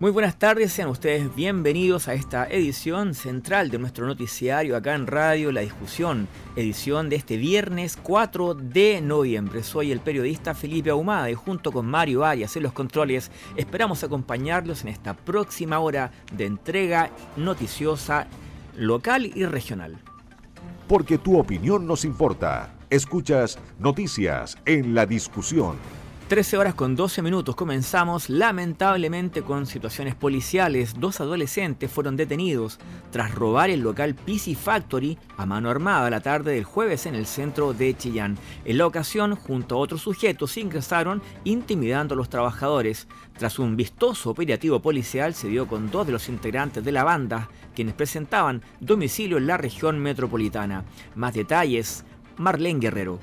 Muy buenas tardes, sean ustedes bienvenidos a esta edición central de nuestro noticiario acá en Radio La Discusión, edición de este viernes 4 de noviembre. Soy el periodista Felipe Ahumada y junto con Mario Arias en los controles esperamos acompañarlos en esta próxima hora de entrega noticiosa local y regional. Porque tu opinión nos importa. Escuchas Noticias en la Discusión. 13 horas con 12 minutos comenzamos lamentablemente con situaciones policiales. Dos adolescentes fueron detenidos tras robar el local PC Factory a mano armada la tarde del jueves en el centro de Chillán. En la ocasión, junto a otros sujetos, ingresaron intimidando a los trabajadores. Tras un vistoso operativo policial se dio con dos de los integrantes de la banda, quienes presentaban domicilio en la región metropolitana. Más detalles, Marlene Guerrero.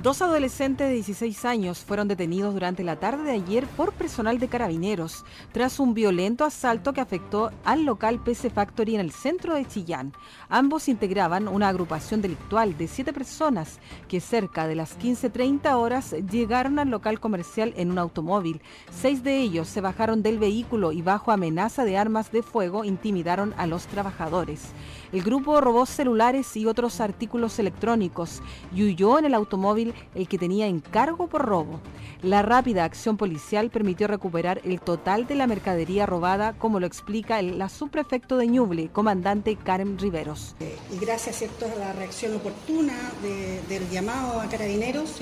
Dos adolescentes de 16 años fueron detenidos durante la tarde de ayer por personal de carabineros tras un violento asalto que afectó al local PC Factory en el centro de Chillán. Ambos integraban una agrupación delictual de siete personas que cerca de las 15.30 horas llegaron al local comercial en un automóvil. Seis de ellos se bajaron del vehículo y bajo amenaza de armas de fuego intimidaron a los trabajadores. El grupo robó celulares y otros artículos electrónicos y huyó en el automóvil el que tenía encargo por robo. La rápida acción policial permitió recuperar el total de la mercadería robada, como lo explica el, la subprefecto de Ñuble, comandante Karen Riveros. Y gracias ¿cierto? a la reacción oportuna del llamado a carabineros,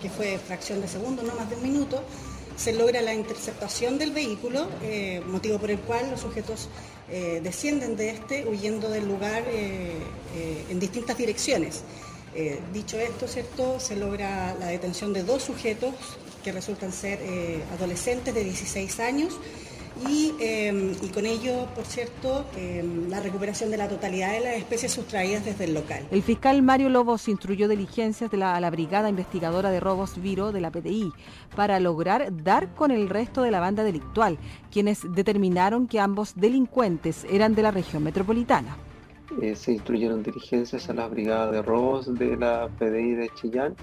que fue fracción de segundo, no más de un minuto, se logra la interceptación del vehículo, eh, motivo por el cual los sujetos eh, descienden de este huyendo del lugar eh, en distintas direcciones. dicho esto, ¿cierto? se logra la detención de dos sujetos que resultan ser adolescentes de 16 años Em, y, con ello, por cierto, em, la recuperación de la totalidad de las especies sustraídas desde el local. El fiscal Mario Lobos instruyó diligencias de la, a la Brigada Investigadora de Robos Viro de la PDI para lograr dar con el resto de la banda delictual, quienes determinaron que ambos delincuentes eran de la región metropolitana. Eh, se instruyeron diligencias a la Brigada de Robos de la PDI de Chillán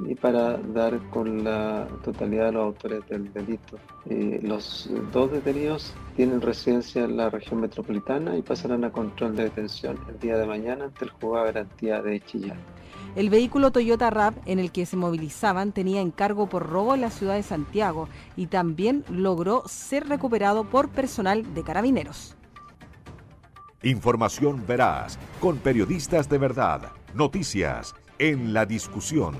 y para dar con la totalidad de los autores del delito. Eh, los dos detenidos tienen residencia en la región metropolitana y pasarán a control de detención el día de mañana ante el juzgado de garantía de Chillán. El vehículo Toyota RAV en el que se movilizaban tenía encargo por robo en la ciudad de Santiago y también logró ser recuperado por personal de carabineros. Información veraz, con periodistas de verdad, noticias en la discusión.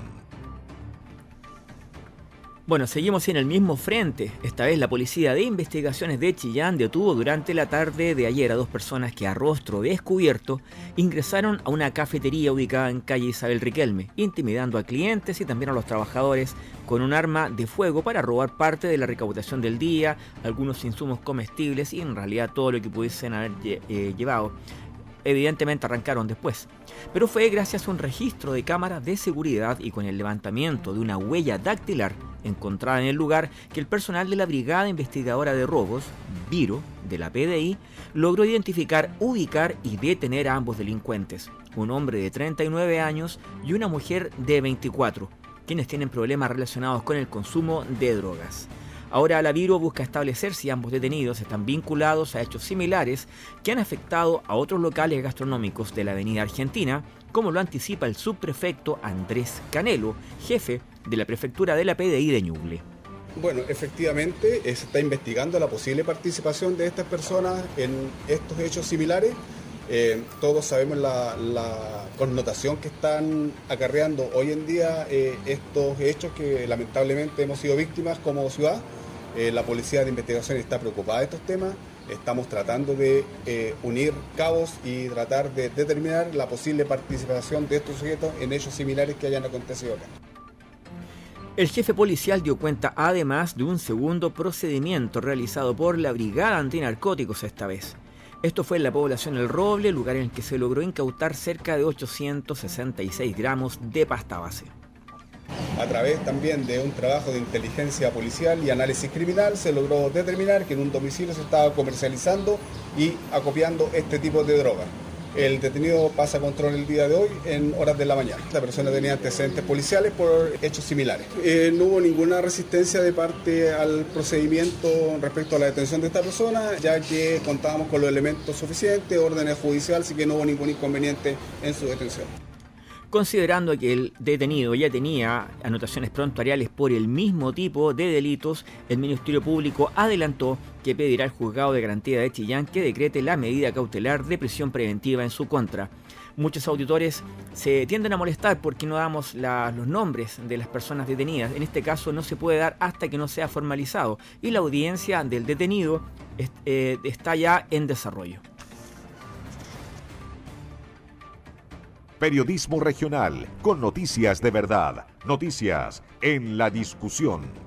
Bueno, seguimos en el mismo frente. Esta vez la Policía de Investigaciones de Chillán detuvo durante la tarde de ayer a dos personas que a rostro descubierto ingresaron a una cafetería ubicada en calle Isabel Riquelme, intimidando a clientes y también a los trabajadores con un arma de fuego para robar parte de la recaudación del día, algunos insumos comestibles y en realidad todo lo que pudiesen haber eh, llevado evidentemente arrancaron después. Pero fue gracias a un registro de cámaras de seguridad y con el levantamiento de una huella dactilar encontrada en el lugar que el personal de la Brigada Investigadora de Robos, Viro, de la PDI, logró identificar, ubicar y detener a ambos delincuentes, un hombre de 39 años y una mujer de 24, quienes tienen problemas relacionados con el consumo de drogas. Ahora la Viro busca establecer si ambos detenidos están vinculados a hechos similares que han afectado a otros locales gastronómicos de la Avenida Argentina, como lo anticipa el subprefecto Andrés Canelo, jefe de la prefectura de la PDI de Ñuble. Bueno, efectivamente se está investigando la posible participación de estas personas en estos hechos similares. Eh, todos sabemos la, connotación que están acarreando hoy en día eh, estos hechos que lamentablemente hemos sido víctimas como ciudad. Eh, la Policía de Investigación está preocupada de estos temas. Estamos tratando de eh, unir cabos y tratar de determinar la posible participación de estos sujetos en hechos similares que hayan acontecido acá. El jefe policial dio cuenta además de un segundo procedimiento realizado por la Brigada Antinarcóticos esta vez. Esto fue en la población El Roble, lugar en el que se logró incautar cerca de 866 gramos de pasta base. A través también de un trabajo de inteligencia policial y análisis criminal se logró determinar que en un domicilio se estaba comercializando y acopiando este tipo de droga. El detenido pasa control el día de hoy en horas de la mañana. La persona tenía antecedentes policiales por hechos similares. Eh, no hubo ninguna resistencia de parte al procedimiento respecto a la detención de esta persona, ya que contábamos con los elementos suficientes, órdenes judiciales, así que no hubo ningún inconveniente en su detención considerando que el detenido ya tenía anotaciones prontuariales por el mismo tipo de delitos, el Ministerio Público adelantó que pedirá al juzgado de garantía de Chillán que decrete la medida cautelar de prisión preventiva en su contra. Muchos auditores se tienden a molestar porque no damos los nombres de las personas detenidas. En este caso no se puede dar hasta que no sea formalizado y la audiencia del detenido eh, está ya en desarrollo. Periodismo regional con noticias de verdad. Noticias en la discusión.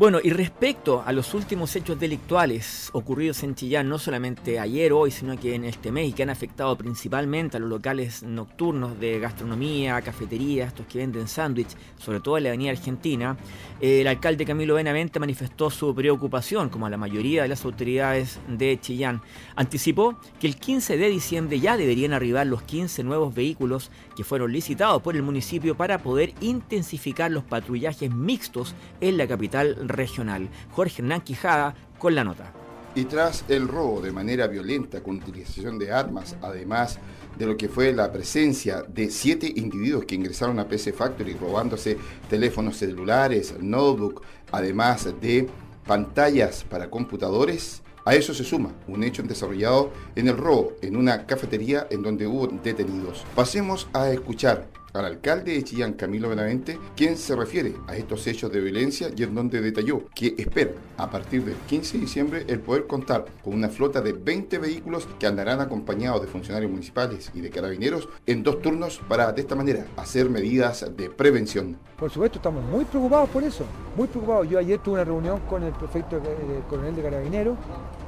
Bueno, y respecto a los últimos hechos delictuales ocurridos en Chillán, no solamente ayer, hoy, sino que en este mes y que han afectado principalmente a los locales nocturnos de gastronomía, cafeterías, estos que venden sándwich, sobre todo en la Avenida Argentina, el alcalde Camilo Benavente manifestó su preocupación, como a la mayoría de las autoridades de Chillán. Anticipó que el 15 de diciembre ya deberían arribar los 15 nuevos vehículos que fueron licitados por el municipio para poder intensificar los patrullajes mixtos en la capital regional. Jorge Hernán Quijada con la nota. Y tras el robo de manera violenta con utilización de armas, además de lo que fue la presencia de siete individuos que ingresaron a PC Factory robándose teléfonos celulares, notebook, además de pantallas para computadores, a eso se suma un hecho desarrollado en el robo en una cafetería en donde hubo detenidos. Pasemos a escuchar al alcalde de Chillán, Camilo Benavente, quien se refiere a estos hechos de violencia y en donde detalló que espera a partir del 15 de diciembre el poder contar con una flota de 20 vehículos que andarán acompañados de funcionarios municipales y de carabineros en dos turnos para de esta manera hacer medidas de prevención. Por supuesto, estamos muy preocupados por eso, muy preocupados. Yo ayer tuve una reunión con el prefecto el eh, coronel de carabineros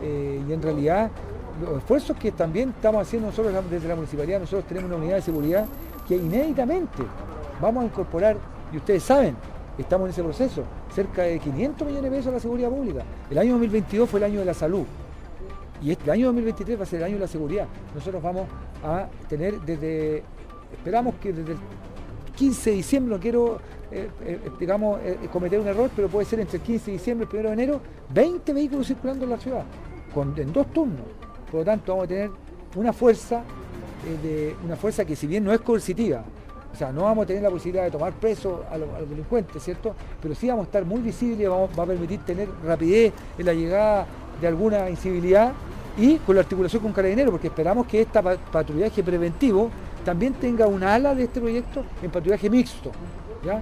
eh, y en realidad los esfuerzos que también estamos haciendo nosotros desde la municipalidad, nosotros tenemos una unidad de seguridad que inéditamente vamos a incorporar, y ustedes saben, estamos en ese proceso, cerca de 500 millones de pesos a la seguridad pública. El año 2022 fue el año de la salud y este año 2023 va a ser el año de la seguridad. Nosotros vamos a tener desde, esperamos que desde el 15 de diciembre, no quiero, eh, eh, digamos, eh, cometer un error, pero puede ser entre el 15 de diciembre y el 1 de enero, 20 vehículos circulando en la ciudad, con, en dos turnos. Por lo tanto, vamos a tener una fuerza de una fuerza que si bien no es coercitiva, o sea, no vamos a tener la posibilidad de tomar preso a los, delincuentes, ¿cierto? Pero sí vamos a estar muy visibles, vamos, va a permitir tener rapidez en la llegada de alguna incivilidad y con la articulación con carabineros, porque esperamos que este patrullaje preventivo también tenga una ala de este proyecto en patrullaje mixto. ¿ya?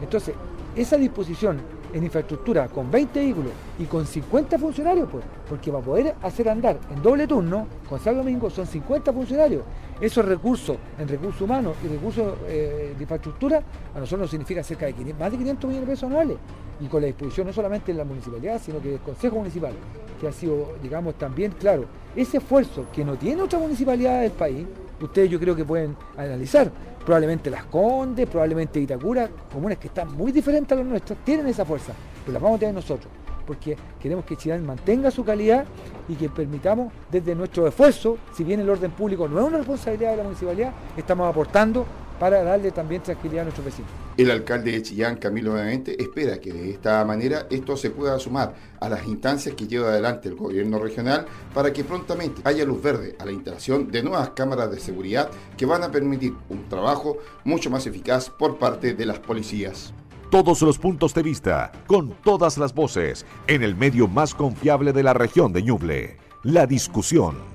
Entonces, esa disposición en infraestructura con 20 vehículos y con 50 funcionarios, pues, porque para poder hacer andar en doble turno, con San Domingo son 50 funcionarios. Esos recursos en recursos humanos y recursos eh, de infraestructura a nosotros nos significa cerca de más de 500 millones de pesos anuales. Y con la disposición no solamente de la municipalidad, sino que del Consejo Municipal, que ha sido, digamos, también claro, ese esfuerzo que no tiene otra municipalidad del país, ustedes yo creo que pueden analizar. Probablemente Las Condes, probablemente Itacura, comunes que están muy diferentes a las nuestras, tienen esa fuerza, pero las vamos a tener nosotros, porque queremos que Chillán mantenga su calidad y que permitamos desde nuestro esfuerzo, si bien el orden público no es una responsabilidad de la municipalidad, estamos aportando para darle también tranquilidad a nuestros vecinos. El alcalde de Chillán, Camilo Benavente, espera que de esta manera esto se pueda sumar a las instancias que lleva adelante el gobierno regional para que prontamente haya luz verde a la instalación de nuevas cámaras de seguridad que van a permitir un trabajo mucho más eficaz por parte de las policías. Todos los puntos de vista, con todas las voces, en el medio más confiable de la región de Ñuble. La discusión.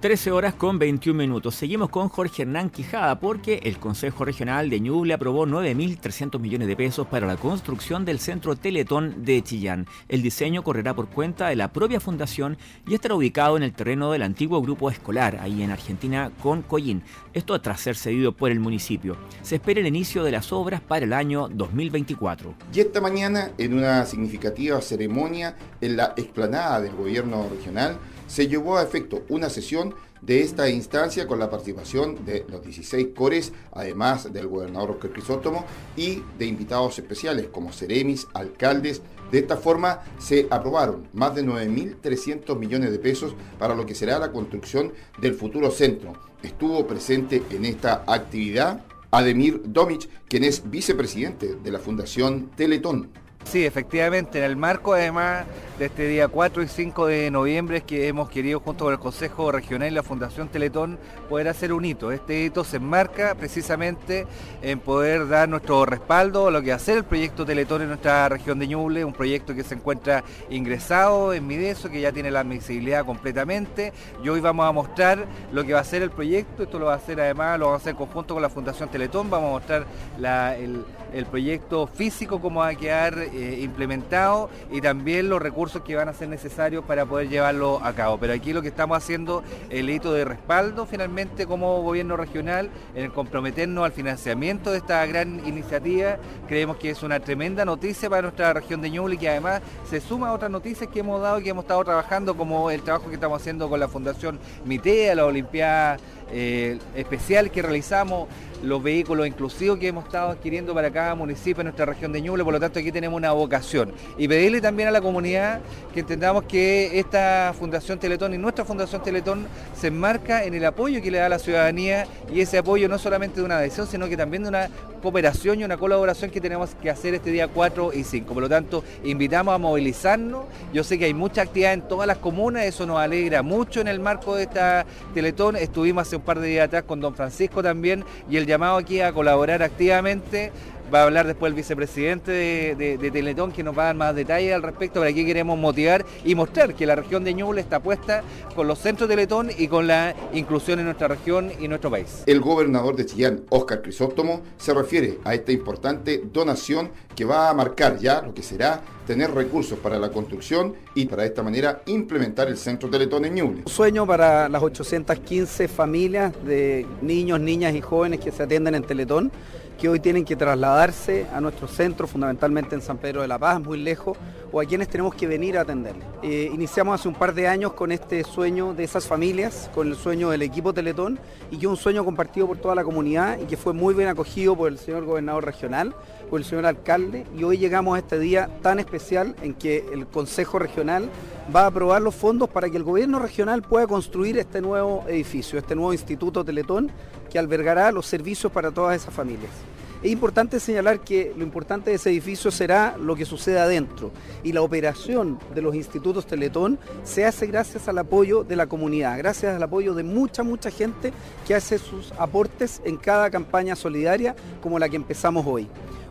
13 horas con 21 minutos. Seguimos con Jorge Hernán Quijada porque el Consejo Regional de Ñuble aprobó 9.300 millones de pesos para la construcción del Centro Teletón de Chillán. El diseño correrá por cuenta de la propia fundación y estará ubicado en el terreno del antiguo grupo escolar, ahí en Argentina, con Coyín. Esto tras ser cedido por el municipio. Se espera el inicio de las obras para el año 2024. Y esta mañana, en una significativa ceremonia en la explanada del gobierno regional, se llevó a efecto una sesión de esta instancia con la participación de los 16 cores, además del gobernador Oscar Crisóstomo y de invitados especiales como seremis, alcaldes. De esta forma se aprobaron más de 9.300 millones de pesos para lo que será la construcción del futuro centro. Estuvo presente en esta actividad Ademir Domic, quien es vicepresidente de la Fundación Teletón. Sí, efectivamente, en el marco además de este día 4 y 5 de noviembre es que hemos querido junto con el Consejo Regional y la Fundación Teletón poder hacer un hito. Este hito se enmarca precisamente en poder dar nuestro respaldo a lo que ser el proyecto Teletón en nuestra región de Ñuble, un proyecto que se encuentra ingresado en Mideso, que ya tiene la admisibilidad completamente. Y hoy vamos a mostrar lo que va a ser el proyecto, esto lo va a hacer además, lo vamos a hacer conjunto con la Fundación Teletón, vamos a mostrar el, el proyecto físico, cómo va a quedar eh, implementado y también los recursos que van a ser necesarios para poder llevarlo a cabo. Pero aquí lo que estamos haciendo el hito de respaldo finalmente como gobierno regional en el comprometernos al financiamiento de esta gran iniciativa. Creemos que es una tremenda noticia para nuestra región de Ñuble y que además se suma a otras noticias que hemos dado y que hemos estado trabajando como el trabajo que estamos haciendo con la Fundación Mitea, la Olimpiada eh, especial que realizamos los vehículos inclusivos que hemos estado adquiriendo para cada municipio en nuestra región de Ñuble, por lo tanto aquí tenemos una vocación. Y pedirle también a la comunidad que entendamos que esta Fundación Teletón y nuestra Fundación Teletón se enmarca en el apoyo que le da a la ciudadanía y ese apoyo no solamente de una adhesión, sino que también de una cooperación y una colaboración que tenemos que hacer este día 4 y 5. Por lo tanto, invitamos a movilizarnos. Yo sé que hay mucha actividad en todas las comunas, eso nos alegra mucho en el marco de esta Teletón. Estuvimos un par de días atrás con don Francisco también y el llamado aquí a colaborar activamente va a hablar después el vicepresidente de, Teletón que nos va a dar más detalles al respecto, pero aquí queremos motivar y mostrar que la región de Ñuble está puesta con los centros de Teletón y con la inclusión en nuestra región y nuestro país. El gobernador de Chillán, Óscar Crisóstomo, se refiere a esta importante donación que va a marcar ya lo que será tener recursos para la construcción y para esta manera implementar el centro Teletón en Ñuble. Un sueño para las 815 familias de niños, niñas y jóvenes que se atienden en Teletón que hoy tienen que trasladarse a nuestro centro, fundamentalmente en San Pedro de la Paz, muy lejos, o a quienes tenemos que venir a atenderles. Eh, iniciamos hace un par de años con este sueño de esas familias, con el sueño del equipo Teletón, y que es un sueño compartido por toda la comunidad y que fue muy bien acogido por el señor gobernador regional, por el señor alcalde, y hoy llegamos a este día tan especial en que el Consejo Regional va a aprobar los fondos para que el gobierno regional pueda construir este nuevo edificio, este nuevo Instituto Teletón, que albergará los servicios para todas esas familias. Es importante señalar que lo importante de ese edificio será lo que sucede adentro y la operación de los institutos Teletón se hace gracias al apoyo de la comunidad, gracias al apoyo de mucha, mucha gente que hace sus aportes en cada campaña solidaria como la que empezamos hoy.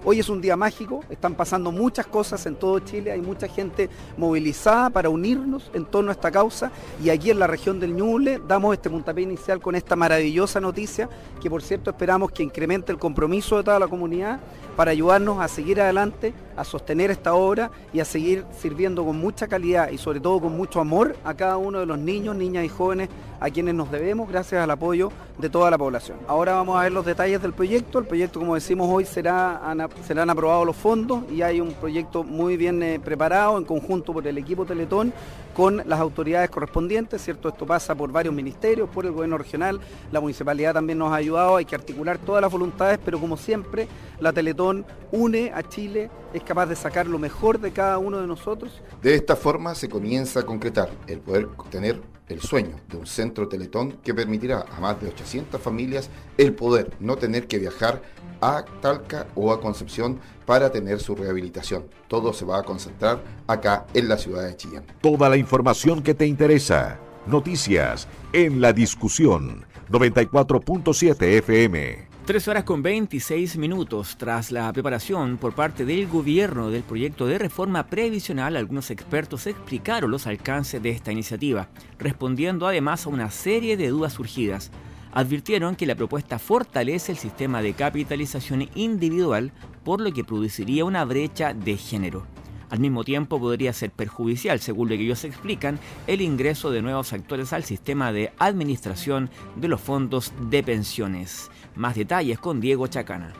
Hoy es un día mágico, están pasando muchas cosas en todo Chile, hay mucha gente movilizada para unirnos en torno a esta causa y aquí en la región del Ñuble damos este puntapié inicial con esta maravillosa noticia que por cierto esperamos que incremente el compromiso de toda la comunidad para ayudarnos a seguir adelante, a sostener esta obra y a seguir sirviendo con mucha calidad y sobre todo con mucho amor a cada uno de los niños, niñas y jóvenes a quienes nos debemos gracias al apoyo de toda la población. Ahora vamos a ver los detalles del proyecto. El proyecto, como decimos hoy, será, serán aprobados los fondos y hay un proyecto muy bien eh, preparado en conjunto por el equipo Teletón con las autoridades correspondientes, ¿cierto? Esto pasa por varios ministerios, por el gobierno regional, la municipalidad también nos ha ayudado, hay que articular todas las voluntades, pero como siempre, la Teletón une a Chile, es capaz de sacar lo mejor de cada uno de nosotros. De esta forma se comienza a concretar el poder tener el sueño de un centro Teletón que permitirá a más de 800 familias el poder no tener que viajar a Talca o a Concepción para tener su rehabilitación. Todo se va a concentrar acá en la ciudad de Chillán. Toda la información que te interesa. Noticias en la discusión 94.7 FM. Tres horas con 26 minutos tras la preparación por parte del gobierno del proyecto de reforma previsional, algunos expertos explicaron los alcances de esta iniciativa, respondiendo además a una serie de dudas surgidas. Advirtieron que la propuesta fortalece el sistema de capitalización individual, por lo que produciría una brecha de género. Al mismo tiempo podría ser perjudicial, según lo que ellos explican, el ingreso de nuevos actores al sistema de administración de los fondos de pensiones. Más detalles con Diego Chacana.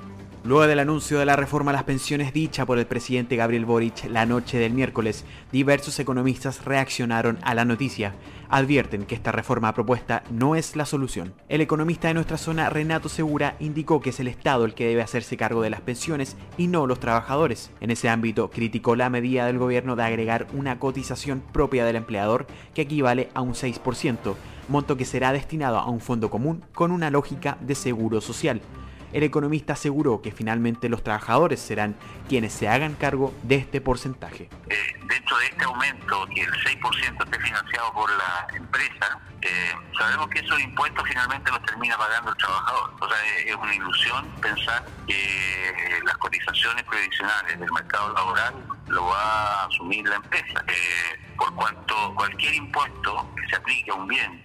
Luego del anuncio de la reforma a las pensiones dicha por el presidente Gabriel Boric la noche del miércoles, diversos economistas reaccionaron a la noticia. Advierten que esta reforma propuesta no es la solución. El economista de nuestra zona, Renato Segura, indicó que es el Estado el que debe hacerse cargo de las pensiones y no los trabajadores. En ese ámbito, criticó la medida del gobierno de agregar una cotización propia del empleador que equivale a un 6%, monto que será destinado a un fondo común con una lógica de seguro social el economista aseguró que finalmente los trabajadores serán quienes se hagan cargo de este porcentaje. Eh, dentro de este aumento, que el 6% esté financiado por la empresa, eh, sabemos que esos impuestos finalmente los termina pagando el trabajador. O sea, es una ilusión pensar que eh, las cotizaciones previsionales del mercado laboral lo va a asumir la empresa. Por cuanto cualquier impuesto que se aplique a un bien,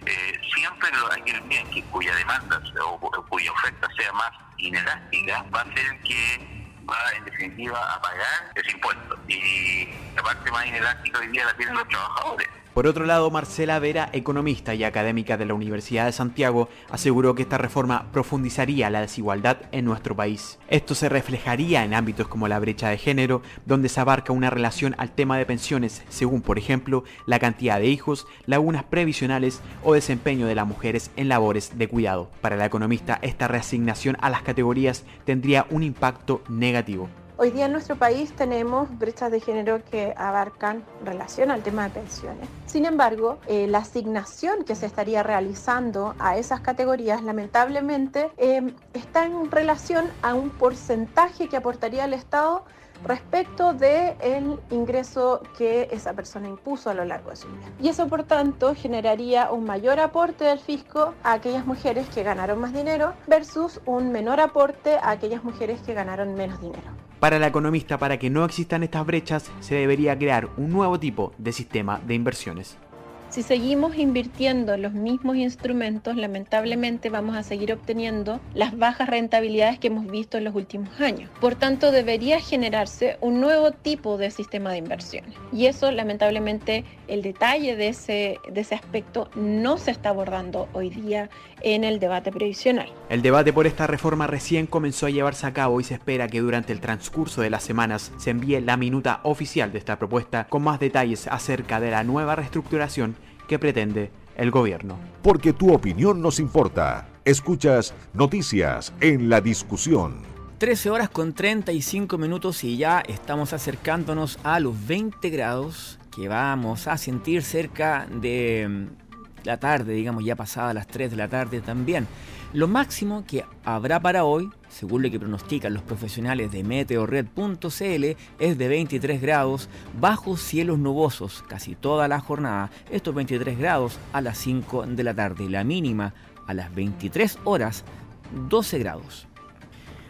siempre aquel bien que, cuya demanda o cuya oferta sea más inelástica va a ser el que va en definitiva a pagar ese impuesto. Y la parte más inelástica hoy día la tienen los trabajadores. Por otro lado, Marcela Vera, economista y académica de la Universidad de Santiago, aseguró que esta reforma profundizaría la desigualdad en nuestro país. Esto se reflejaría en ámbitos como la brecha de género, donde se abarca una relación al tema de pensiones, según por ejemplo la cantidad de hijos, lagunas previsionales o desempeño de las mujeres en labores de cuidado. Para la economista, esta reasignación a las categorías tendría un impacto negativo. Hoy día en nuestro país tenemos brechas de género que abarcan relación al tema de pensiones. Sin embargo, eh, la asignación que se estaría realizando a esas categorías lamentablemente em, está en relación a un porcentaje que aportaría el Estado respecto del el ingreso que esa persona impuso a lo largo de su vida. Y eso, por tanto, generaría un mayor aporte del fisco a aquellas mujeres que ganaron más dinero versus un menor aporte a aquellas mujeres que ganaron menos dinero. Para la economista, para que no existan estas brechas, se debería crear un nuevo tipo de sistema de inversiones. Si seguimos invirtiendo los mismos instrumentos, lamentablemente vamos a seguir obteniendo las bajas rentabilidades que hemos visto en los últimos años. Por tanto, debería generarse un nuevo tipo de sistema de inversiones. Y eso, lamentablemente, el detalle de ese, de ese aspecto no se está abordando hoy día en el debate previsional. El debate por esta reforma recién comenzó a llevarse a cabo y se espera que durante el transcurso de las semanas se envíe la minuta oficial de esta propuesta con más detalles acerca de la nueva reestructuración que pretende el gobierno. Porque tu opinión nos importa. Escuchas noticias en la discusión. 13 horas con 35 minutos y ya estamos acercándonos a los 20 grados que vamos a sentir cerca de mm, la tarde, digamos ya pasada las 3 de la tarde también. Lo máximo que habrá para hoy, según lo que pronostican los profesionales de meteorred.cl, es de 23 grados bajo cielos nubosos casi toda la jornada. Estos 23 grados a las 5 de la tarde. La mínima a las 23 horas 12 grados.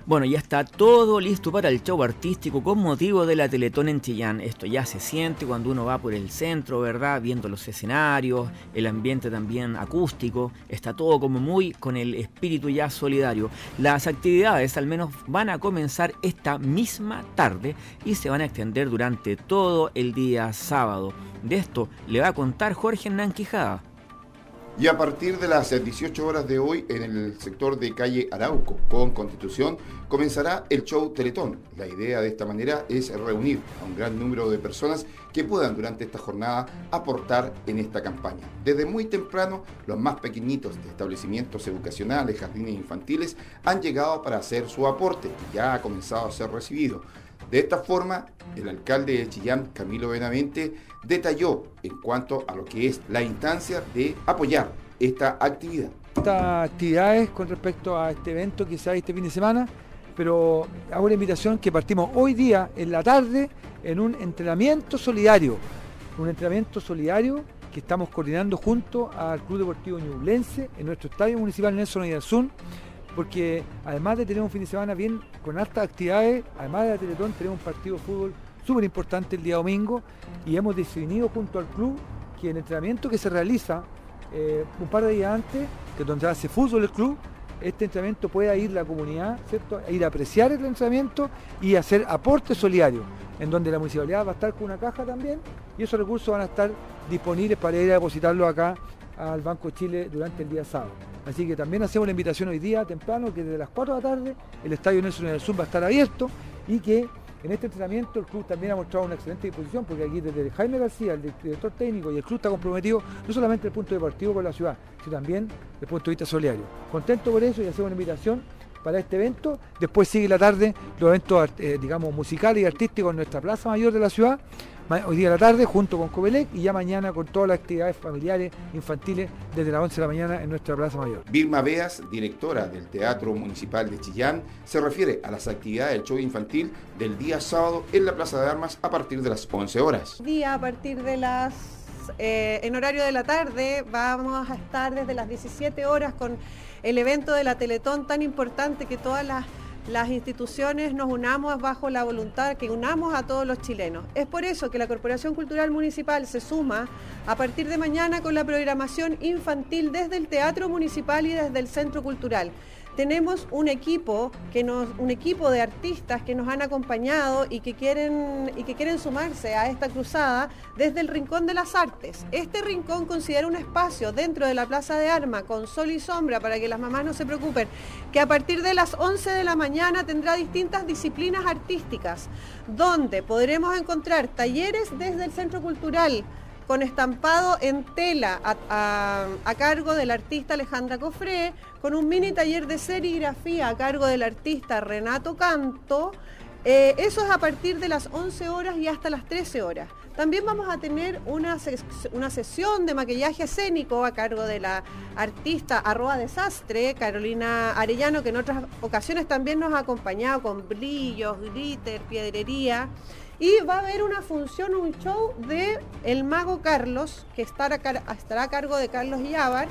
Bueno, ya está todo listo para el show artístico con motivo de la Teletón en Chillán. Esto ya se siente cuando uno va por el centro, ¿verdad? Viendo los escenarios, el ambiente también acústico. Está todo como muy con el espíritu ya solidario. Las actividades al menos van a comenzar esta misma tarde y se van a extender durante todo el día sábado. De esto le va a contar Jorge Hernán Quijada. Y a partir de las 18 horas de hoy, en el sector de calle Arauco, con Constitución, comenzará el show Teletón. La idea de esta manera es reunir a un gran número de personas que puedan durante esta jornada aportar en esta campaña. Desde muy temprano, los más pequeñitos de establecimientos educacionales, jardines infantiles, han llegado para hacer su aporte y ya ha comenzado a ser recibido. De esta forma, el alcalde de Chillán, Camilo Benavente, detalló en cuanto a lo que es la instancia de apoyar esta actividad. Estas actividades con respecto a este evento que se este fin de semana, pero hago una invitación que partimos hoy día en la tarde en un entrenamiento solidario, un entrenamiento solidario que estamos coordinando junto al Club Deportivo Ñublense en nuestro estadio municipal Nelson Oyarzún porque además de tener un fin de semana bien con altas actividades, además de la Teletón, tenemos un partido de fútbol súper importante el día domingo y hemos definido junto al club que el entrenamiento que se realiza eh, un par de días antes, que donde hace fútbol el club, este entrenamiento pueda ir la comunidad, ¿cierto? ir a apreciar el entrenamiento y hacer aporte solidario, en donde la municipalidad va a estar con una caja también y esos recursos van a estar disponibles para ir a depositarlo acá al Banco Chile durante el día sábado. Así que también hacemos la invitación hoy día temprano que desde las 4 de la tarde el Estadio Nelson del Sur va a estar abierto y que en este entrenamiento el club también ha mostrado una excelente disposición porque aquí desde Jaime García, el director técnico y el club está comprometido no solamente el punto deportivo con la ciudad, sino también desde el punto de vista solidario. Contento por eso y hacemos una invitación para este evento. Después sigue la tarde los eventos, eh, digamos, musicales y artísticos en nuestra plaza mayor de la ciudad hoy día a la tarde junto con Comelec y ya mañana con todas las actividades familiares, infantiles, desde las 11 de la mañana en nuestra Plaza Mayor. Vilma Beas, directora del Teatro Municipal de Chillán, se refiere a las actividades del show infantil del día sábado en la Plaza de Armas a partir de las 11 horas. Día a partir de las eh, en horario de la tarde vamos a estar desde las 17 horas con el evento de la Teletón tan importante que todas las las instituciones nos unamos bajo la voluntad, que unamos a todos los chilenos. Es por eso que la Corporación Cultural Municipal se suma a partir de mañana con la programación infantil desde el Teatro Municipal y desde el Centro Cultural tenemos un equipo, que nos, un equipo de artistas que nos han acompañado y que, quieren, y que quieren sumarse a esta cruzada desde el Rincón de las Artes. Este rincón considera un espacio dentro de la Plaza de Arma con sol y sombra para que las mamás no se preocupen, que a partir de las 11 de la mañana tendrá distintas disciplinas artísticas, donde podremos encontrar talleres desde el Centro Cultural, con estampado en tela a, cargo del artista Alejandra Cofré, con un mini taller de serigrafía a cargo del artista Renato Canto. Eh, eso es a partir de las 11 horas y hasta las 13 horas. También vamos a tener una, una sesión de maquillaje escénico a cargo de la artista arroba desastre, Carolina Arellano, que en otras ocasiones también nos ha acompañado con brillos, glitter, piedrería. Y va a haber una función, un show de El Mago Carlos, que estará, estará a cargo de Carlos Yávar.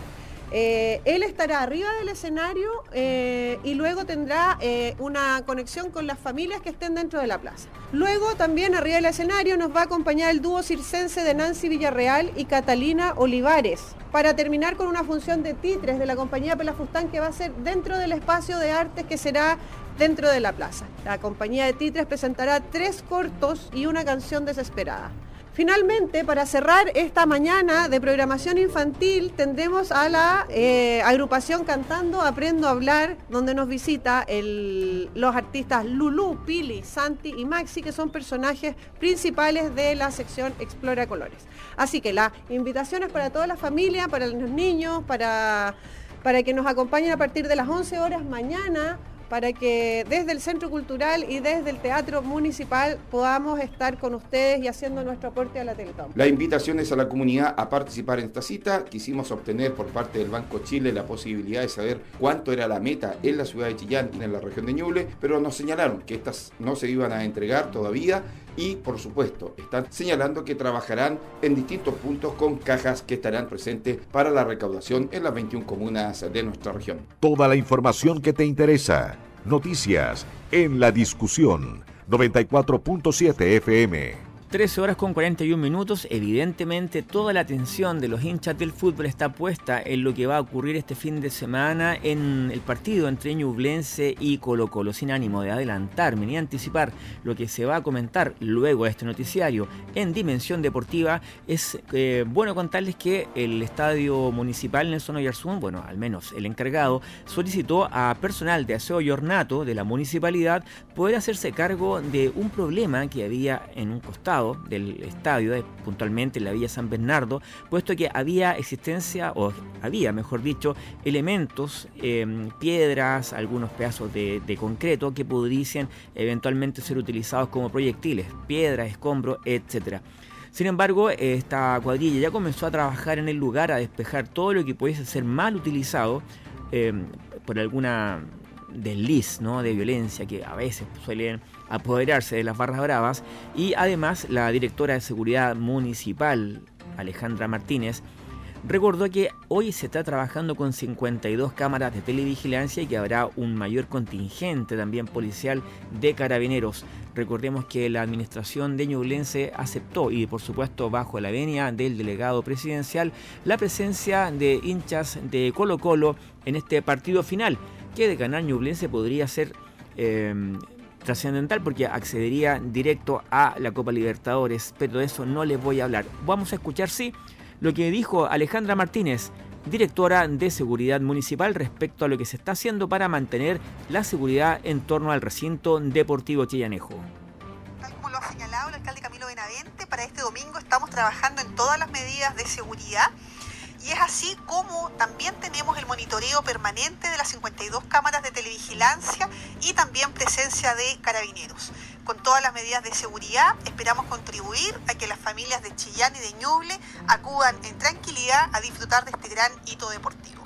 Eh, él estará arriba del escenario eh, y luego tendrá eh, una conexión con las familias que estén dentro de la plaza. Luego también arriba del escenario nos va a acompañar el dúo circense de Nancy Villarreal y Catalina Olivares para terminar con una función de titres de la compañía Pelafustán que va a ser dentro del espacio de artes que será dentro de la plaza. La compañía de titres presentará tres cortos y una canción desesperada. Finalmente, para cerrar esta mañana de programación infantil, tendremos a la eh, agrupación Cantando Aprendo a Hablar, donde nos visita los artistas Lulu, Pili, Santi y Maxi, que son personajes principales de la sección Explora Colores. Así que la invitación es para toda la familia, para los niños, para, para que nos acompañen a partir de las 11 horas mañana para que desde el Centro Cultural y desde el Teatro Municipal podamos estar con ustedes y haciendo nuestro aporte a la Teletón. La invitación es a la comunidad a participar en esta cita. Quisimos obtener por parte del Banco Chile la posibilidad de saber cuánto era la meta en la ciudad de Chillán y en la región de Ñuble, pero nos señalaron que estas no se iban a entregar todavía y por supuesto están señalando que trabajarán en distintos puntos con cajas que estarán presentes para la recaudación en las 21 comunas de nuestra región. Toda la información que te interesa Noticias en la discusión 94.7 FM. 13 horas con 41 minutos, evidentemente toda la atención de los hinchas del fútbol está puesta en lo que va a ocurrir este fin de semana en el partido entre Ñublense y Colo Colo, sin ánimo de adelantarme ni anticipar lo que se va a comentar luego de este noticiario en Dimensión Deportiva, es eh, bueno contarles que el Estadio Municipal Nelson Oyarzún, bueno, al menos el encargado, solicitó a personal de aseo y ornato de la municipalidad poder hacerse cargo de un problema que había en un costado del estadio, puntualmente en la Villa San Bernardo, puesto que había existencia, o había, mejor dicho, elementos, em, piedras, algunos pedazos de, concreto que pudiesen eventualmente ser utilizados como proyectiles, piedras, escombros, etc. Sin embargo, esta cuadrilla ya comenzó a trabajar en el lugar a despejar todo lo que pudiese ser mal utilizado em, por alguna desliz de violencia que a veces suelen apoderarse de las barras bravas y además la directora de seguridad municipal Alejandra Martínez recordó que hoy se está trabajando con 52 cámaras de televigilancia y que habrá un mayor contingente también policial de carabineros. Recordemos que la administración de Ñublense aceptó y por supuesto bajo la venia del delegado presidencial la presencia de hinchas de Colo Colo en este partido final que de ganar Ñublense podría ser eh, trascendental porque accedería directo a la Copa Libertadores, pero de eso no les voy a hablar. Vamos a escuchar, sí, lo que dijo Alejandra Martínez, directora de Seguridad Municipal, respecto a lo que se está haciendo para mantener la seguridad en torno al recinto deportivo chillanejo. Tal como lo ha señalado el alcalde Camilo Benavente, para este domingo estamos trabajando en todas las medidas de seguridad y es así como también tenemos el monitoreo permanente de las 52 cámaras de televigilancia y también presencia de carabineros. Con todas las medidas de seguridad esperamos contribuir a que las familias de Chillán y de Ñuble acudan en tranquilidad a disfrutar de este gran hito deportivo.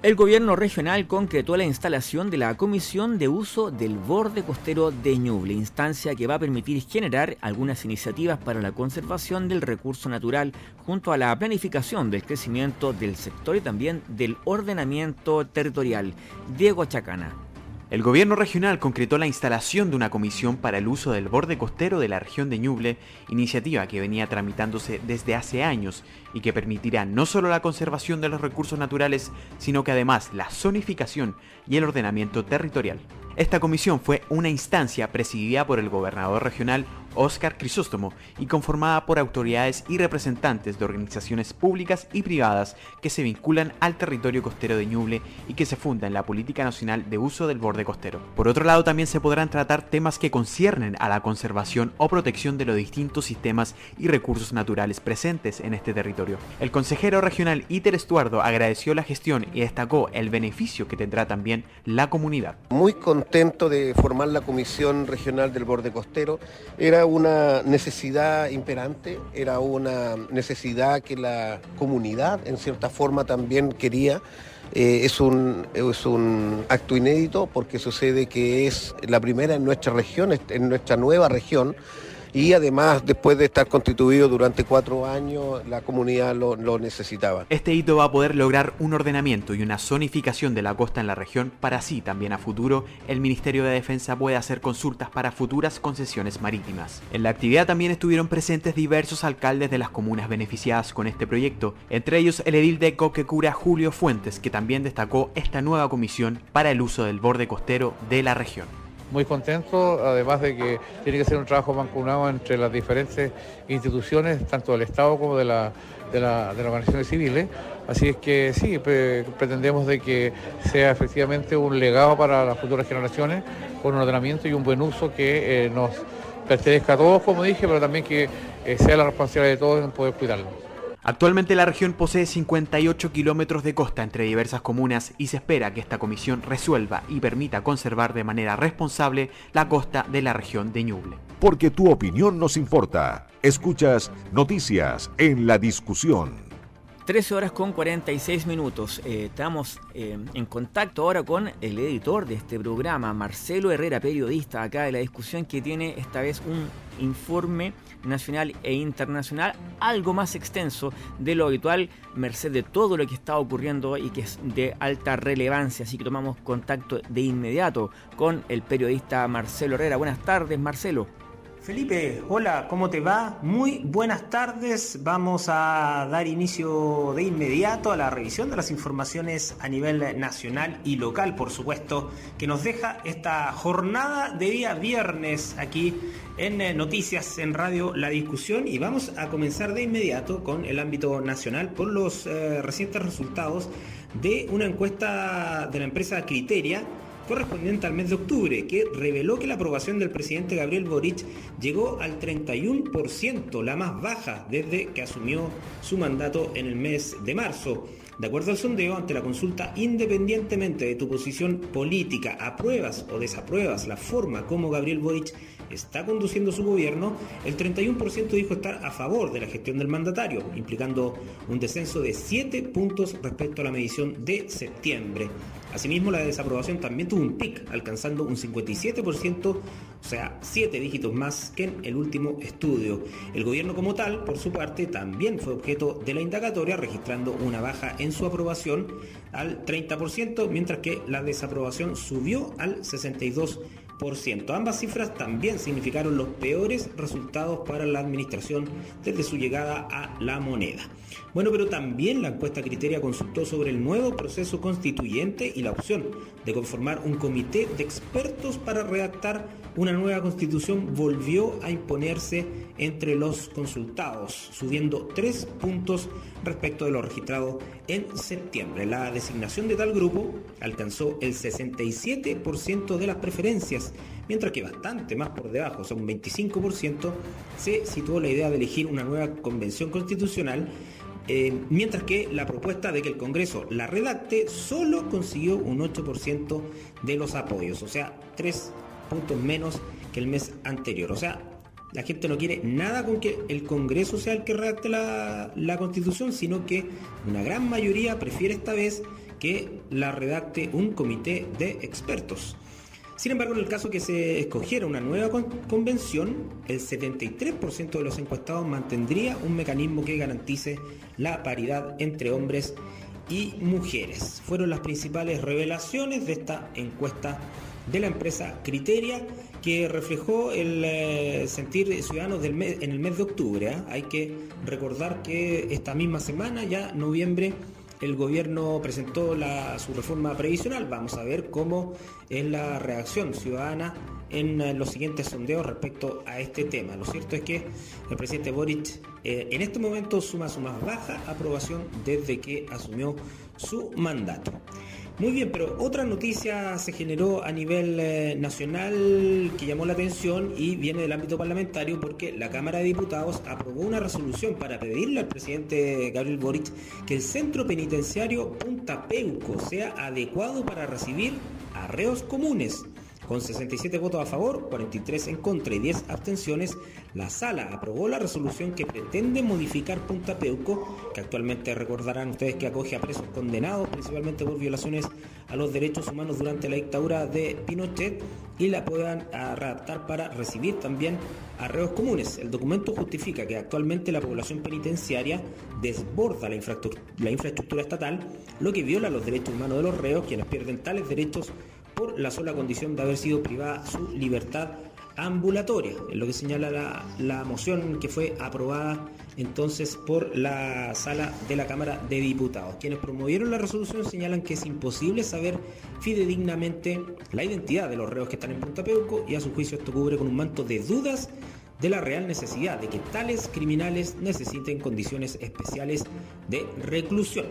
El gobierno regional concretó la instalación de la Comisión de Uso del Borde Costero de Ñuble, instancia que va a permitir generar algunas iniciativas para la conservación del recurso natural junto a la planificación del crecimiento del sector y también del ordenamiento territorial. Diego Chacana. El gobierno regional concretó la instalación de una comisión para el uso del borde costero de la región de Ñuble, iniciativa que venía tramitándose desde hace años y que permitirá no solo la conservación de los recursos naturales, sino que además la zonificación y el ordenamiento territorial. Esta comisión fue una instancia presidida por el gobernador regional Oscar Crisóstomo y conformada por autoridades y representantes de organizaciones públicas y privadas que se vinculan al territorio costero de Ñuble y que se funda en la Política Nacional de Uso del Borde Costero. Por otro lado, también se podrán tratar temas que conciernen a la conservación o protección de los distintos sistemas y recursos naturales presentes en este territorio. El consejero regional Iter Estuardo agradeció la gestión y destacó el beneficio que tendrá también la comunidad. Muy contento de formar la Comisión Regional del Borde Costero. Era una necesidad imperante, era una necesidad que la comunidad en cierta forma también quería. Eh, es, un, es un acto inédito porque sucede que es la primera en nuestra región, en nuestra nueva región y además después de estar constituido durante cuatro años la comunidad lo, necesitaba. Este hito va a poder lograr un ordenamiento y una zonificación de la costa en la región para así también a futuro el Ministerio de Defensa pueda hacer consultas para futuras concesiones marítimas. En la actividad también estuvieron presentes diversos alcaldes de las comunas beneficiadas con este proyecto, entre ellos el edil de Coquecura Julio Fuentes, que también destacó esta nueva comisión para el uso del borde costero de la región muy contento, además de que tiene que ser un trabajo mancomunado entre las diferentes instituciones, tanto del Estado como de, la, de, las organizaciones civiles. Así es que sí, pretendemos de que sea efectivamente un legado para las futuras generaciones, con un ordenamiento y un buen uso que eh, nos pertenezca a todos, como dije, pero también que eh, sea la responsabilidad de todos en poder cuidarlo. Actualmente la región posee 58 kilómetros de costa entre diversas comunas y se espera que esta comisión resuelva y permita conservar de manera responsable la costa de la región de Ñuble. Porque tu opinión nos importa. Escuchas noticias en la discusión. 13 horas con 46 minutos. Eh, estamos eh, en contacto ahora con el editor de este programa, Marcelo Herrera, periodista acá de la discusión, que tiene esta vez un informe nacional e internacional, algo más extenso de lo habitual, merced de todo lo que está ocurriendo y que es de alta relevancia. Así que tomamos contacto de inmediato con el periodista Marcelo Herrera. Buenas tardes, Marcelo. Felipe, hola, ¿cómo te va? Muy buenas tardes. Vamos a dar inicio de inmediato a la revisión de las informaciones a nivel nacional y local, por supuesto, que nos deja esta jornada de día viernes aquí en eh, Noticias en Radio La Discusión y vamos a comenzar de inmediato con el ámbito nacional por los eh, recientes resultados de una encuesta de la empresa Criteria correspondiente al mes de octubre, que reveló que la aprobación del presidente Gabriel Boric llegó al 31%, la más baja desde que asumió su mandato en el mes de marzo. De acuerdo al sondeo, ante la consulta, independientemente de tu posición política, apruebas o desapruebas la forma como Gabriel Boric está conduciendo su gobierno, el 31% dijo estar a favor de la gestión del mandatario, implicando un descenso de 7 puntos respecto a la medición de septiembre. Asimismo, la desaprobación también tuvo un pic, alcanzando un 57%, o sea, 7 dígitos más que en el último estudio. El gobierno como tal, por su parte, también fue objeto de la indagatoria, registrando una baja en su aprobación al 30%, mientras que la desaprobación subió al 62%. Ambas cifras también significaron los peores resultados para la administración desde su llegada a la moneda. Bueno, pero también la encuesta Criteria consultó sobre el nuevo proceso constituyente y la opción de conformar un comité de expertos para redactar una nueva constitución volvió a imponerse entre los consultados, subiendo tres puntos respecto de lo registrado en septiembre. La designación de tal grupo alcanzó el 67% de las preferencias, mientras que bastante más por debajo, o sea, un 25%, se situó la idea de elegir una nueva convención constitucional eh, mientras que la propuesta de que el Congreso la redacte solo consiguió un 8% de los apoyos, o sea, tres puntos menos que el mes anterior. O sea, la gente no quiere nada con que el Congreso sea el que redacte la, la constitución, sino que una gran mayoría prefiere esta vez que la redacte un comité de expertos. Sin embargo, en el caso que se escogiera una nueva convención, el 73% de los encuestados mantendría un mecanismo que garantice la paridad entre hombres y mujeres. Fueron las principales revelaciones de esta encuesta de la empresa Criteria que reflejó el eh, sentir ciudadanos del en el mes de octubre. ¿ah? Hay que recordar que esta misma semana, ya noviembre, el gobierno presentó su reforma previsional. Vamos a ver cómo es la reacción ciudadana en eh, los siguientes sondeos respecto a este tema. Lo cierto es que el presidente Boric eh, en este momento suma su más baja aprobación desde que asumió su mandato. Muy bien, pero otra noticia se generó a nivel eh, nacional que llamó la atención y viene del ámbito parlamentario porque la Cámara de Diputados aprobó una resolución para pedirle al presidente Gabriel Boric que el centro penitenciario Punta Peuco sea adecuado para recibir arreos comunes. Con 67 votos a favor, 43 en contra y 10 abstenciones, la sala aprobó la resolución que pretende modificar Punta Peuco, que actualmente recordarán ustedes que acoge a presos condenados principalmente por violaciones a los derechos humanos durante la dictadura de Pinochet y la puedan adaptar para recibir también arreos comunes. El documento justifica que actualmente la población penitenciaria desborda la la infraestructura estatal, lo que viola los derechos humanos de los reos, quienes pierden tales derechos por la sola condición de haber sido privada su libertad ambulatoria, es lo que señala la, moción que fue aprobada entonces por la sala de la Cámara de Diputados. Quienes promovieron la resolución señalan que es imposible saber fidedignamente la identidad de los reos que están en Punta Peuco y a su juicio esto cubre con un manto de dudas de la real necesidad de que tales criminales necesiten condiciones especiales de reclusión.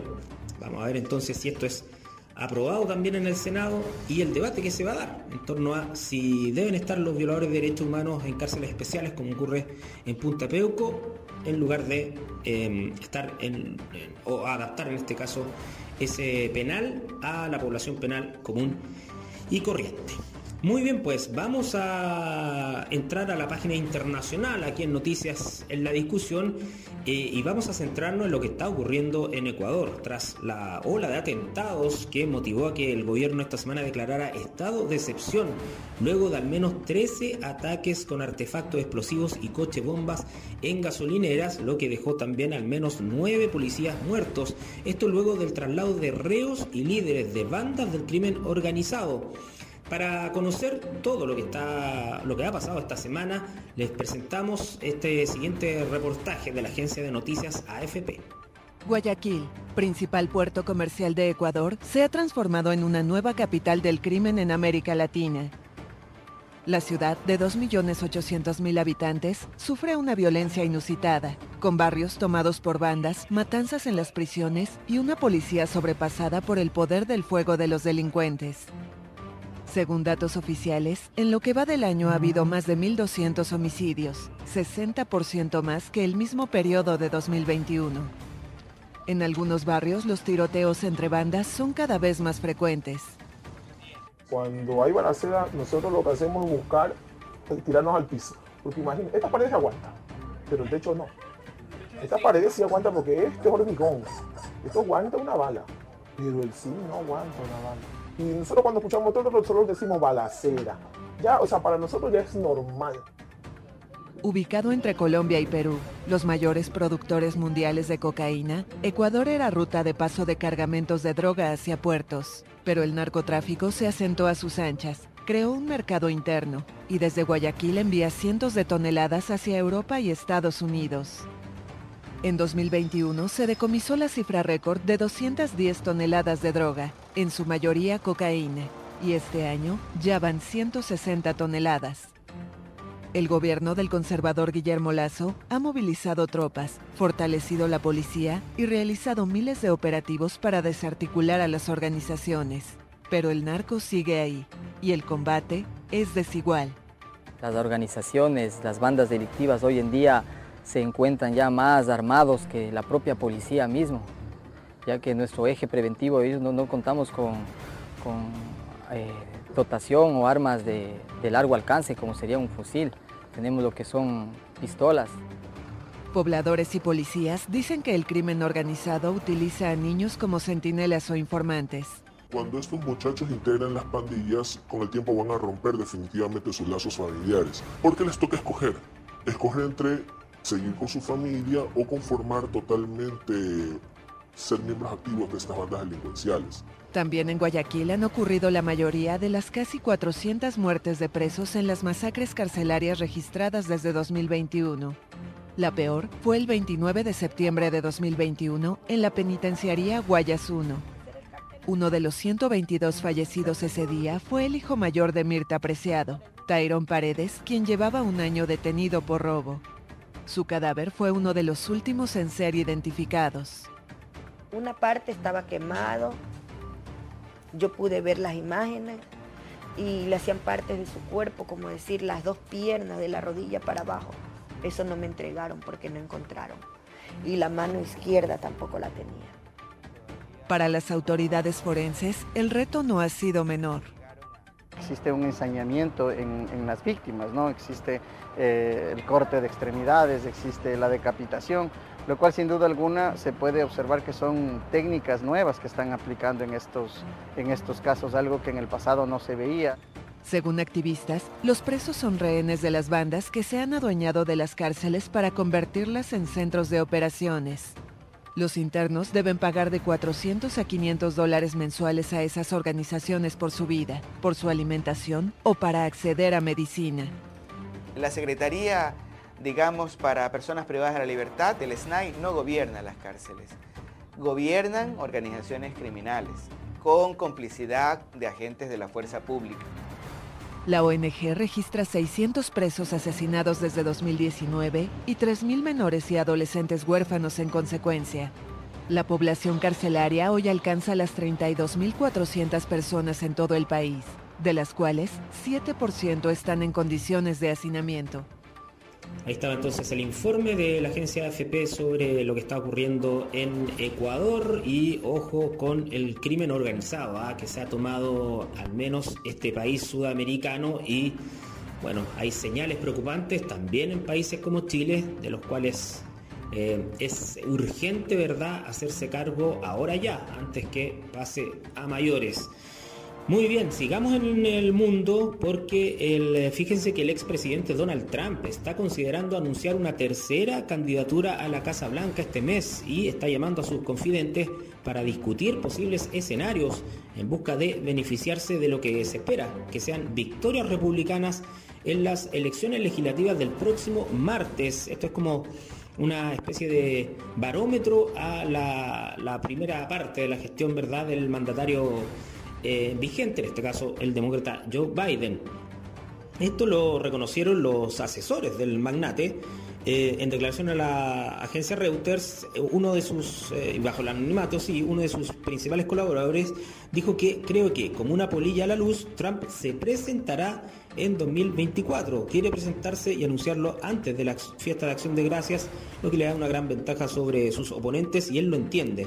Vamos a ver entonces si esto es aprobado también en el Senado y el debate que se va a dar en torno a si deben estar los violadores de derechos humanos en cárceles especiales como ocurre en Punta Peuco en lugar de em, estar en, o adaptar en este caso ese penal a la población penal común y corriente. Muy bien, pues vamos a entrar a la página internacional aquí en Noticias en la discusión eh, y vamos a centrarnos en lo que está ocurriendo en Ecuador tras la ola de atentados que motivó a que el gobierno esta semana declarara estado de excepción luego de al menos 13 ataques con artefactos explosivos y coche bombas en gasolineras, lo que dejó también al menos 9 policías muertos. Esto luego del traslado de reos y líderes de bandas del crimen organizado. Para conocer todo lo que está, lo que ha pasado esta semana, les presentamos este siguiente reportaje de la agencia de noticias AFP. Guayaquil, principal puerto comercial de Ecuador, se ha transformado en una nueva capital del crimen en América Latina. La ciudad, de 2.800.000 habitantes, sufre una violencia inusitada, con barrios tomados por bandas, matanzas en las prisiones y una policía sobrepasada por el poder del fuego de los delincuentes. Según datos oficiales, en lo que va del año ha habido más de 1.200 homicidios, 60% más que el mismo periodo de 2021. En algunos barrios los tiroteos entre bandas son cada vez más frecuentes. Cuando hay balacera, nosotros lo que hacemos es buscar tirarnos al piso. Porque imagínate, esta pared se aguanta, pero el techo no. Esta pared sí aguanta porque este es hormigón. Esto aguanta una bala, pero el sí no aguanta una bala. Y nosotros cuando escuchamos todo, nosotros decimos balacera. Ya, o sea, para nosotros ya es normal. Ubicado entre Colombia y Perú, los mayores productores mundiales de cocaína, Ecuador era ruta de paso de cargamentos de droga hacia puertos, pero el narcotráfico se asentó a sus anchas, creó un mercado interno y desde Guayaquil envía cientos de toneladas hacia Europa y Estados Unidos. En 2021 se decomisó la cifra récord de 210 toneladas de droga, en su mayoría cocaína, y este año ya van 160 toneladas. El gobierno del conservador Guillermo Lazo ha movilizado tropas, fortalecido la policía y realizado miles de operativos para desarticular a las organizaciones. Pero el narco sigue ahí y el combate es desigual. Las organizaciones, las bandas delictivas hoy en día se encuentran ya más armados que la propia policía mismo, ya que nuestro eje preventivo no, no contamos con, eh, dotación o armas de, de largo alcance como sería un fusil, tenemos lo que son pistolas. Pobladores y policías dicen que el crimen organizado utiliza a niños como centinelas o informantes. Cuando estos muchachos integran las pandillas, con el tiempo van a romper definitivamente sus lazos familiares, porque les toca escoger, escoger entre seguir con su familia o conformar totalmente ser miembros activos de estas bandas delincuenciales. También en Guayaquil han ocurrido la mayoría de las casi 400 muertes de presos en las masacres carcelarias registradas desde 2021. La peor fue el 29 de septiembre de 2021 en la penitenciaría Guayas 1. Uno de los 122 fallecidos ese día fue el hijo mayor de Mirta Preciado, Tyrón Paredes, quien llevaba un año detenido por robo. Su cadáver fue uno de los últimos en ser identificados. Una parte estaba quemado, yo pude ver las imágenes y le hacían partes de su cuerpo, como decir las dos piernas de la rodilla para abajo. Eso no me entregaron porque no encontraron. Y la mano izquierda tampoco la tenía. Para las autoridades forenses, el reto no ha sido menor existe un ensañamiento en, las víctimas, ¿no? existe eh, el corte de extremidades, existe la decapitación, lo cual sin duda alguna se puede observar que son técnicas nuevas que están aplicando en estos, en estos casos, algo que en el pasado no se veía. Según activistas, los presos son rehenes de las bandas que se han adueñado de las cárceles para convertirlas en centros de operaciones. Los internos deben pagar de 400 a 500 dólares mensuales a esas organizaciones por su vida, por su alimentación o para acceder a medicina. La Secretaría, digamos, para personas privadas de la libertad del SNAI no gobierna las cárceles. Gobiernan organizaciones criminales con complicidad de agentes de la fuerza pública. La ONG registra 600 presos asesinados desde 2019 y 3.000 menores y adolescentes huérfanos en consecuencia. La población carcelaria hoy alcanza las 32.400 personas en todo el país, de las cuales 7% están en condiciones de hacinamiento. Ahí estaba entonces el informe de la agencia AFP sobre lo que está ocurriendo en Ecuador y ojo con el crimen organizado ¿ah? que se ha tomado al menos este país sudamericano y bueno, hay señales preocupantes también en países como Chile de los cuales eh, es urgente, ¿verdad?, hacerse cargo ahora ya, antes que pase a mayores. Muy bien, sigamos en el mundo porque el, fíjense que el expresidente Donald Trump está considerando anunciar una tercera candidatura a la Casa Blanca este mes y está llamando a sus confidentes para discutir posibles escenarios en busca de beneficiarse de lo que se espera, que sean victorias republicanas en las elecciones legislativas del próximo martes. Esto es como una especie de barómetro a la, la primera parte de la gestión verdad del mandatario eh, vigente, en este caso el demócrata Joe Biden. Esto lo reconocieron los asesores del magnate. Eh, en declaración a la agencia Reuters, uno de sus, eh, bajo el anonimato, sí, uno de sus principales colaboradores dijo que creo que como una polilla a la luz, Trump se presentará en 2024. Quiere presentarse y anunciarlo antes de la fiesta de acción de gracias, lo que le da una gran ventaja sobre sus oponentes y él lo entiende.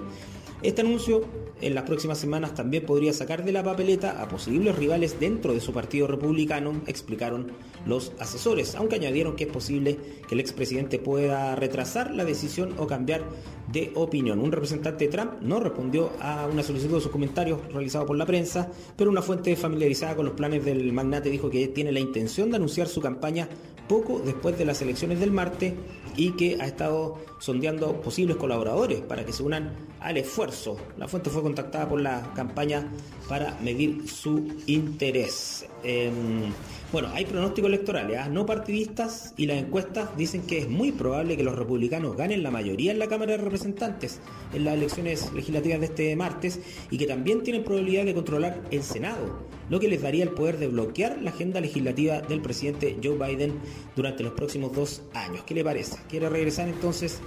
Este anuncio en las próximas semanas también podría sacar de la papeleta a posibles rivales dentro de su partido republicano, explicaron los asesores, aunque añadieron que es posible que el expresidente pueda retrasar la decisión o cambiar de opinión. Un representante de Trump no respondió a una solicitud de sus comentarios realizado por la prensa, pero una fuente familiarizada con los planes del magnate dijo que tiene la intención de anunciar su campaña poco después de las elecciones del martes y que ha estado sondeando posibles colaboradores para que se unan al esfuerzo. La fuente fue contactada por la campaña para medir su interés. Em, bueno, hay pronósticos electorales, ¿ah? no partidistas, y las encuestas dicen que es muy probable que los republicanos ganen la mayoría en la Cámara de Representantes en las elecciones legislativas de este martes y que también tienen probabilidad de controlar el Senado, lo que les daría el poder de bloquear la agenda legislativa del presidente Joe Biden durante los próximos dos años. ¿Qué le parece? ¿Quiere regresar entonces?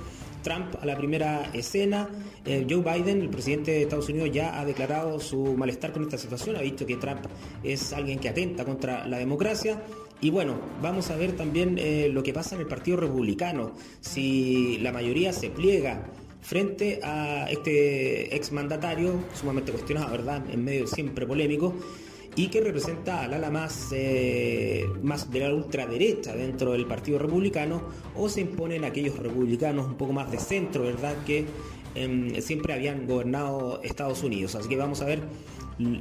Trump a la primera escena. Eh, Joe Biden, el presidente de Estados Unidos, ya ha declarado su malestar con esta situación, ha visto que Trump es alguien que atenta contra la democracia. Y bueno, vamos a ver también eh, lo que pasa en el Partido Republicano, si la mayoría se pliega frente a este exmandatario, sumamente cuestionado, ¿verdad? En medio siempre polémico y que representa al ala más, eh, más de la ultraderecha dentro del Partido Republicano, o se imponen aquellos republicanos un poco más de centro, ¿verdad?, que em, siempre habían gobernado Estados Unidos. Así que vamos a ver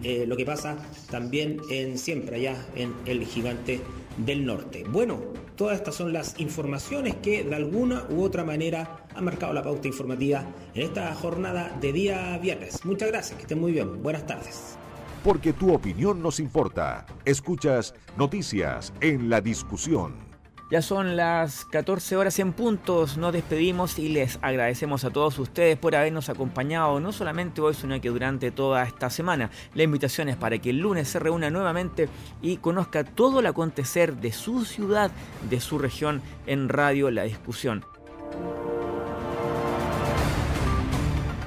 eh, lo que pasa también en siempre allá en el gigante del norte. Bueno, todas estas son las informaciones que de alguna u otra manera han marcado la pauta informativa en esta jornada de día viernes. Muchas gracias, que estén muy bien. Buenas tardes porque tu opinión nos importa. Escuchas Noticias en la Discusión. Ya son las 14 horas en puntos, nos despedimos y les agradecemos a todos ustedes por habernos acompañado no solamente hoy, sino que durante toda esta semana. La invitación es para que el lunes se reúna nuevamente y conozca todo el acontecer de su ciudad, de su región en Radio La Discusión.